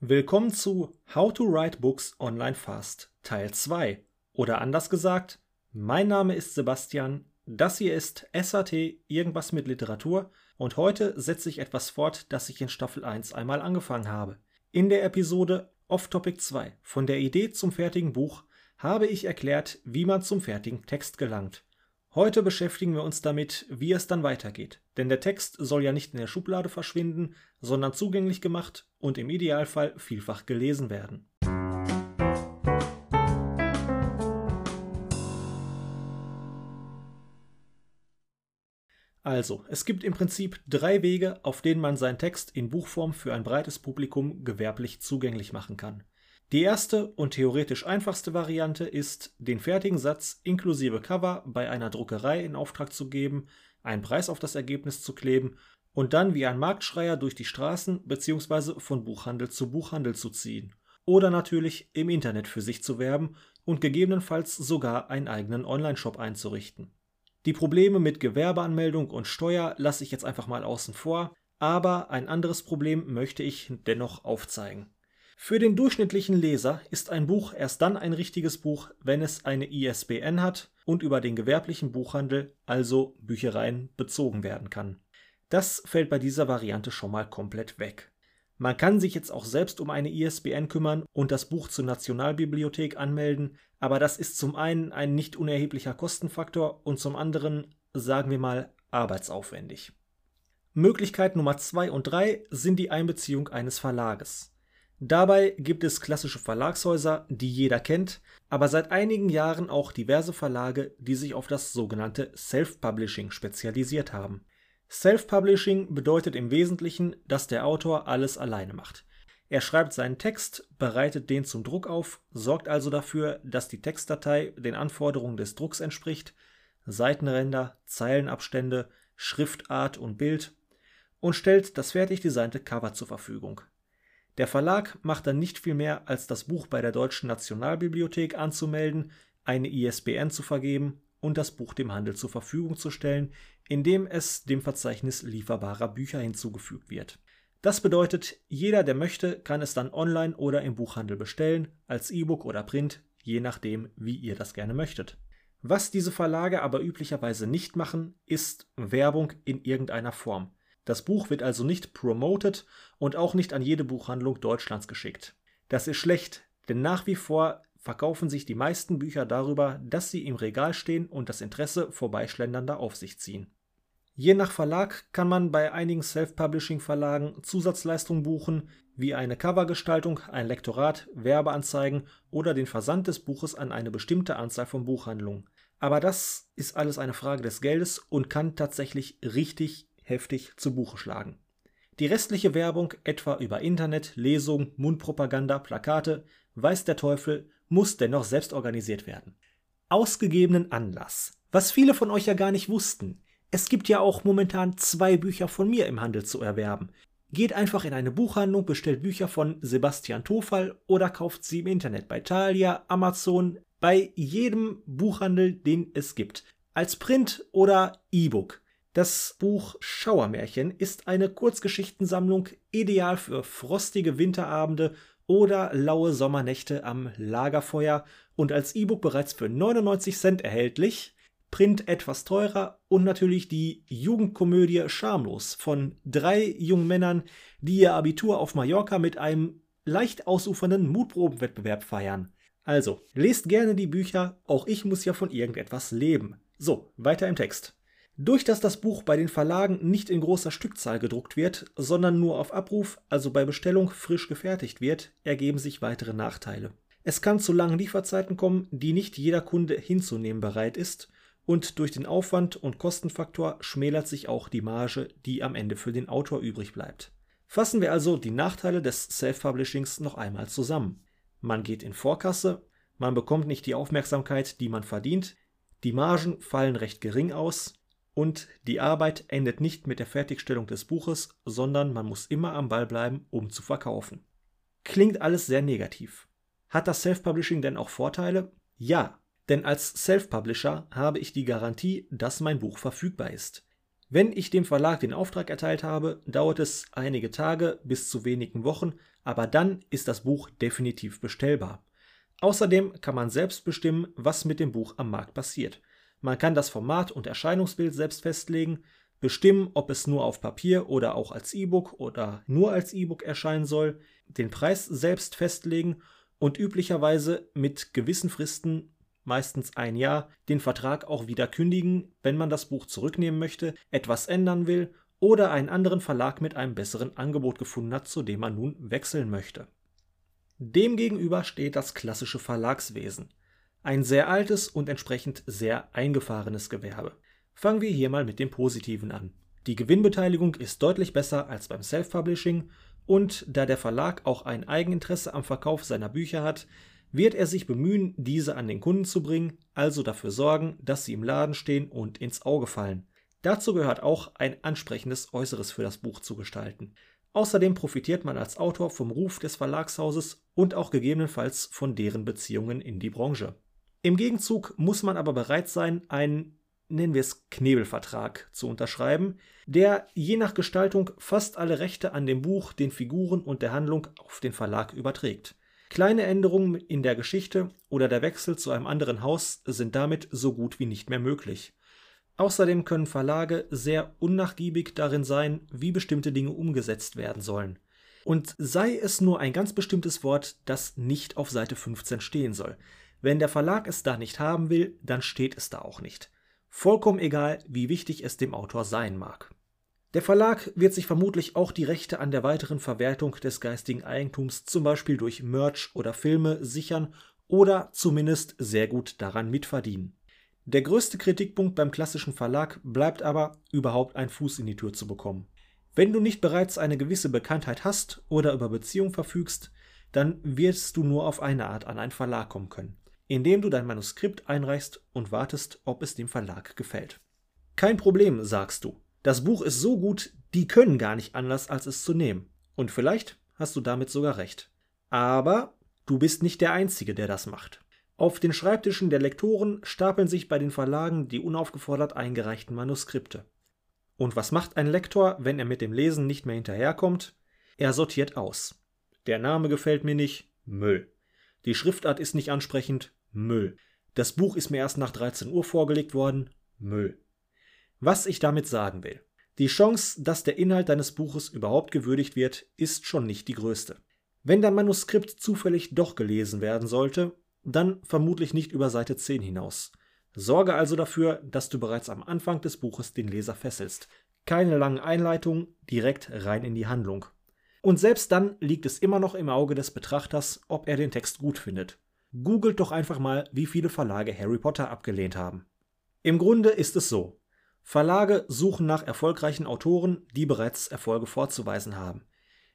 Willkommen zu How to Write Books Online Fast Teil 2 oder anders gesagt, mein Name ist Sebastian, das hier ist SAT irgendwas mit Literatur und heute setze ich etwas fort, das ich in Staffel 1 einmal angefangen habe. In der Episode Off Topic 2 von der Idee zum fertigen Buch habe ich erklärt, wie man zum fertigen Text gelangt. Heute beschäftigen wir uns damit, wie es dann weitergeht. Denn der Text soll ja nicht in der Schublade verschwinden, sondern zugänglich gemacht und im Idealfall vielfach gelesen werden. Also, es gibt im Prinzip drei Wege, auf denen man seinen Text in Buchform für ein breites Publikum gewerblich zugänglich machen kann. Die erste und theoretisch einfachste Variante ist, den fertigen Satz inklusive Cover bei einer Druckerei in Auftrag zu geben, einen Preis auf das Ergebnis zu kleben und dann wie ein Marktschreier durch die Straßen bzw. von Buchhandel zu Buchhandel zu ziehen. Oder natürlich im Internet für sich zu werben und gegebenenfalls sogar einen eigenen Online-Shop einzurichten. Die Probleme mit Gewerbeanmeldung und Steuer lasse ich jetzt einfach mal außen vor, aber ein anderes Problem möchte ich dennoch aufzeigen. Für den durchschnittlichen Leser ist ein Buch erst dann ein richtiges Buch, wenn es eine ISBN hat und über den gewerblichen Buchhandel, also Büchereien, bezogen werden kann. Das fällt bei dieser Variante schon mal komplett weg. Man kann sich jetzt auch selbst um eine ISBN kümmern und das Buch zur Nationalbibliothek anmelden, aber das ist zum einen ein nicht unerheblicher Kostenfaktor und zum anderen, sagen wir mal, arbeitsaufwendig. Möglichkeit Nummer 2 und 3 sind die Einbeziehung eines Verlages. Dabei gibt es klassische Verlagshäuser, die jeder kennt, aber seit einigen Jahren auch diverse Verlage, die sich auf das sogenannte Self-Publishing spezialisiert haben. Self-Publishing bedeutet im Wesentlichen, dass der Autor alles alleine macht. Er schreibt seinen Text, bereitet den zum Druck auf, sorgt also dafür, dass die Textdatei den Anforderungen des Drucks entspricht, Seitenränder, Zeilenabstände, Schriftart und Bild und stellt das fertig designte Cover zur Verfügung. Der Verlag macht dann nicht viel mehr, als das Buch bei der Deutschen Nationalbibliothek anzumelden, eine ISBN zu vergeben und das Buch dem Handel zur Verfügung zu stellen, indem es dem Verzeichnis lieferbarer Bücher hinzugefügt wird. Das bedeutet, jeder, der möchte, kann es dann online oder im Buchhandel bestellen, als E-Book oder Print, je nachdem, wie ihr das gerne möchtet. Was diese Verlage aber üblicherweise nicht machen, ist Werbung in irgendeiner Form. Das Buch wird also nicht promoted und auch nicht an jede Buchhandlung Deutschlands geschickt. Das ist schlecht, denn nach wie vor verkaufen sich die meisten Bücher darüber, dass sie im Regal stehen und das Interesse Vorbeischlendernder auf sich ziehen. Je nach Verlag kann man bei einigen Self-Publishing-Verlagen Zusatzleistungen buchen, wie eine Covergestaltung, ein Lektorat, Werbeanzeigen oder den Versand des Buches an eine bestimmte Anzahl von Buchhandlungen. Aber das ist alles eine Frage des Geldes und kann tatsächlich richtig heftig zu Buche schlagen. Die restliche Werbung, etwa über Internet, Lesungen, Mundpropaganda, Plakate, weiß der Teufel, muss dennoch selbst organisiert werden. Ausgegebenen Anlass. Was viele von euch ja gar nicht wussten. Es gibt ja auch momentan zwei Bücher von mir im Handel zu erwerben. Geht einfach in eine Buchhandlung, bestellt Bücher von Sebastian Tofall oder kauft sie im Internet bei Thalia, Amazon, bei jedem Buchhandel, den es gibt. Als Print oder E-Book. Das Buch Schauermärchen ist eine Kurzgeschichtensammlung, ideal für frostige Winterabende oder laue Sommernächte am Lagerfeuer und als E-Book bereits für 99 Cent erhältlich. Print etwas teurer und natürlich die Jugendkomödie Schamlos von drei jungen Männern, die ihr Abitur auf Mallorca mit einem leicht ausufernden Mutprobenwettbewerb feiern. Also, lest gerne die Bücher, auch ich muss ja von irgendetwas leben. So, weiter im Text. Durch dass das Buch bei den Verlagen nicht in großer Stückzahl gedruckt wird, sondern nur auf Abruf, also bei Bestellung frisch gefertigt wird, ergeben sich weitere Nachteile. Es kann zu langen Lieferzeiten kommen, die nicht jeder Kunde hinzunehmen bereit ist, und durch den Aufwand und Kostenfaktor schmälert sich auch die Marge, die am Ende für den Autor übrig bleibt. Fassen wir also die Nachteile des Self-Publishings noch einmal zusammen. Man geht in Vorkasse, man bekommt nicht die Aufmerksamkeit, die man verdient, die Margen fallen recht gering aus, und die Arbeit endet nicht mit der Fertigstellung des Buches, sondern man muss immer am Ball bleiben, um zu verkaufen. Klingt alles sehr negativ. Hat das Self-Publishing denn auch Vorteile? Ja, denn als Self-Publisher habe ich die Garantie, dass mein Buch verfügbar ist. Wenn ich dem Verlag den Auftrag erteilt habe, dauert es einige Tage bis zu wenigen Wochen, aber dann ist das Buch definitiv bestellbar. Außerdem kann man selbst bestimmen, was mit dem Buch am Markt passiert. Man kann das Format und Erscheinungsbild selbst festlegen, bestimmen, ob es nur auf Papier oder auch als E-Book oder nur als E-Book erscheinen soll, den Preis selbst festlegen und üblicherweise mit gewissen Fristen, meistens ein Jahr, den Vertrag auch wieder kündigen, wenn man das Buch zurücknehmen möchte, etwas ändern will oder einen anderen Verlag mit einem besseren Angebot gefunden hat, zu dem man nun wechseln möchte. Demgegenüber steht das klassische Verlagswesen. Ein sehr altes und entsprechend sehr eingefahrenes Gewerbe. Fangen wir hier mal mit dem Positiven an. Die Gewinnbeteiligung ist deutlich besser als beim Self-Publishing und da der Verlag auch ein Eigeninteresse am Verkauf seiner Bücher hat, wird er sich bemühen, diese an den Kunden zu bringen, also dafür sorgen, dass sie im Laden stehen und ins Auge fallen. Dazu gehört auch ein ansprechendes Äußeres für das Buch zu gestalten. Außerdem profitiert man als Autor vom Ruf des Verlagshauses und auch gegebenenfalls von deren Beziehungen in die Branche. Im Gegenzug muss man aber bereit sein, einen nennen wir es Knebelvertrag zu unterschreiben, der je nach Gestaltung fast alle Rechte an dem Buch, den Figuren und der Handlung auf den Verlag überträgt. Kleine Änderungen in der Geschichte oder der Wechsel zu einem anderen Haus sind damit so gut wie nicht mehr möglich. Außerdem können Verlage sehr unnachgiebig darin sein, wie bestimmte Dinge umgesetzt werden sollen. Und sei es nur ein ganz bestimmtes Wort, das nicht auf Seite 15 stehen soll. Wenn der Verlag es da nicht haben will, dann steht es da auch nicht. Vollkommen egal, wie wichtig es dem Autor sein mag. Der Verlag wird sich vermutlich auch die Rechte an der weiteren Verwertung des geistigen Eigentums zum Beispiel durch Merch oder Filme sichern oder zumindest sehr gut daran mitverdienen. Der größte Kritikpunkt beim klassischen Verlag bleibt aber, überhaupt einen Fuß in die Tür zu bekommen. Wenn du nicht bereits eine gewisse Bekanntheit hast oder über Beziehung verfügst, dann wirst du nur auf eine Art an einen Verlag kommen können indem du dein Manuskript einreichst und wartest, ob es dem Verlag gefällt. Kein Problem, sagst du. Das Buch ist so gut, die können gar nicht anders, als es zu nehmen. Und vielleicht hast du damit sogar recht. Aber du bist nicht der Einzige, der das macht. Auf den Schreibtischen der Lektoren stapeln sich bei den Verlagen die unaufgefordert eingereichten Manuskripte. Und was macht ein Lektor, wenn er mit dem Lesen nicht mehr hinterherkommt? Er sortiert aus. Der Name gefällt mir nicht, Müll. Die Schriftart ist nicht ansprechend, Müll. Das Buch ist mir erst nach 13 Uhr vorgelegt worden. Müll. Was ich damit sagen will. Die Chance, dass der Inhalt deines Buches überhaupt gewürdigt wird, ist schon nicht die größte. Wenn dein Manuskript zufällig doch gelesen werden sollte, dann vermutlich nicht über Seite 10 hinaus. Sorge also dafür, dass du bereits am Anfang des Buches den Leser fesselst. Keine langen Einleitungen, direkt rein in die Handlung. Und selbst dann liegt es immer noch im Auge des Betrachters, ob er den Text gut findet. Googelt doch einfach mal, wie viele Verlage Harry Potter abgelehnt haben. Im Grunde ist es so. Verlage suchen nach erfolgreichen Autoren, die bereits Erfolge vorzuweisen haben.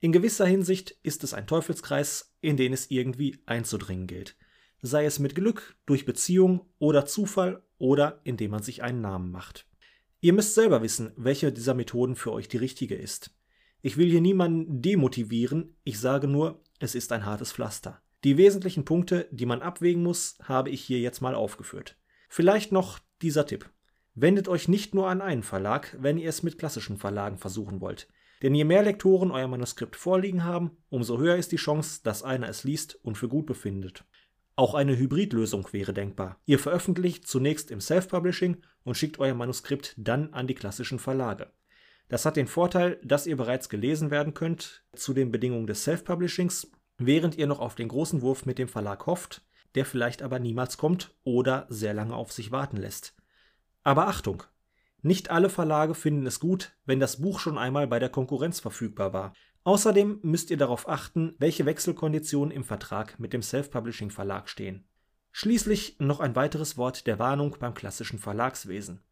In gewisser Hinsicht ist es ein Teufelskreis, in den es irgendwie einzudringen gilt. Sei es mit Glück, durch Beziehung oder Zufall oder indem man sich einen Namen macht. Ihr müsst selber wissen, welche dieser Methoden für euch die richtige ist. Ich will hier niemanden demotivieren, ich sage nur, es ist ein hartes Pflaster. Die wesentlichen Punkte, die man abwägen muss, habe ich hier jetzt mal aufgeführt. Vielleicht noch dieser Tipp. Wendet euch nicht nur an einen Verlag, wenn ihr es mit klassischen Verlagen versuchen wollt. Denn je mehr Lektoren euer Manuskript vorliegen haben, umso höher ist die Chance, dass einer es liest und für gut befindet. Auch eine Hybridlösung wäre denkbar. Ihr veröffentlicht zunächst im Self-Publishing und schickt euer Manuskript dann an die klassischen Verlage. Das hat den Vorteil, dass ihr bereits gelesen werden könnt zu den Bedingungen des Self-Publishings während ihr noch auf den großen Wurf mit dem Verlag hofft, der vielleicht aber niemals kommt oder sehr lange auf sich warten lässt. Aber Achtung! Nicht alle Verlage finden es gut, wenn das Buch schon einmal bei der Konkurrenz verfügbar war. Außerdem müsst ihr darauf achten, welche Wechselkonditionen im Vertrag mit dem Self-Publishing Verlag stehen. Schließlich noch ein weiteres Wort der Warnung beim klassischen Verlagswesen.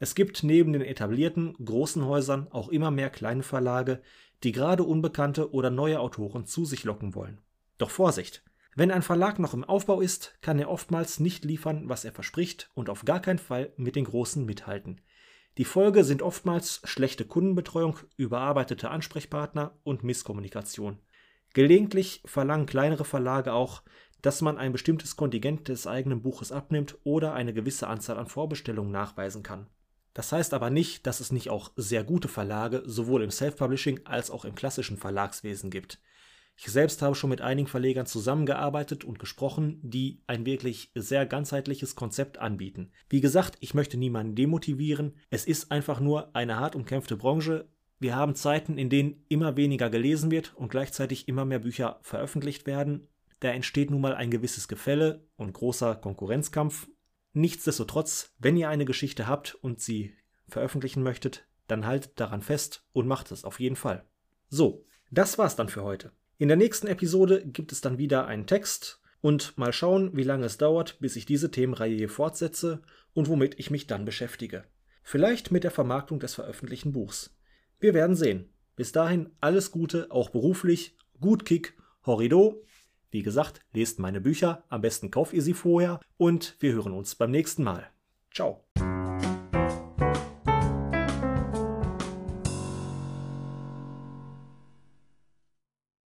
Es gibt neben den etablierten großen Häusern auch immer mehr kleine Verlage, die gerade unbekannte oder neue Autoren zu sich locken wollen. Doch Vorsicht! Wenn ein Verlag noch im Aufbau ist, kann er oftmals nicht liefern, was er verspricht und auf gar keinen Fall mit den Großen mithalten. Die Folge sind oftmals schlechte Kundenbetreuung, überarbeitete Ansprechpartner und Misskommunikation. Gelegentlich verlangen kleinere Verlage auch, dass man ein bestimmtes Kontingent des eigenen Buches abnimmt oder eine gewisse Anzahl an Vorbestellungen nachweisen kann. Das heißt aber nicht, dass es nicht auch sehr gute Verlage sowohl im Self-Publishing als auch im klassischen Verlagswesen gibt. Ich selbst habe schon mit einigen Verlegern zusammengearbeitet und gesprochen, die ein wirklich sehr ganzheitliches Konzept anbieten. Wie gesagt, ich möchte niemanden demotivieren. Es ist einfach nur eine hart umkämpfte Branche. Wir haben Zeiten, in denen immer weniger gelesen wird und gleichzeitig immer mehr Bücher veröffentlicht werden. Da entsteht nun mal ein gewisses Gefälle und großer Konkurrenzkampf. Nichtsdestotrotz, wenn ihr eine Geschichte habt und sie veröffentlichen möchtet, dann haltet daran fest und macht es auf jeden Fall. So, das war's dann für heute. In der nächsten Episode gibt es dann wieder einen Text und mal schauen, wie lange es dauert, bis ich diese Themenreihe hier fortsetze und womit ich mich dann beschäftige. Vielleicht mit der Vermarktung des veröffentlichten Buchs. Wir werden sehen. Bis dahin alles Gute, auch beruflich, gut Kick, Horrido. Wie gesagt, lest meine Bücher, am besten kauft ihr sie vorher und wir hören uns beim nächsten Mal. Ciao.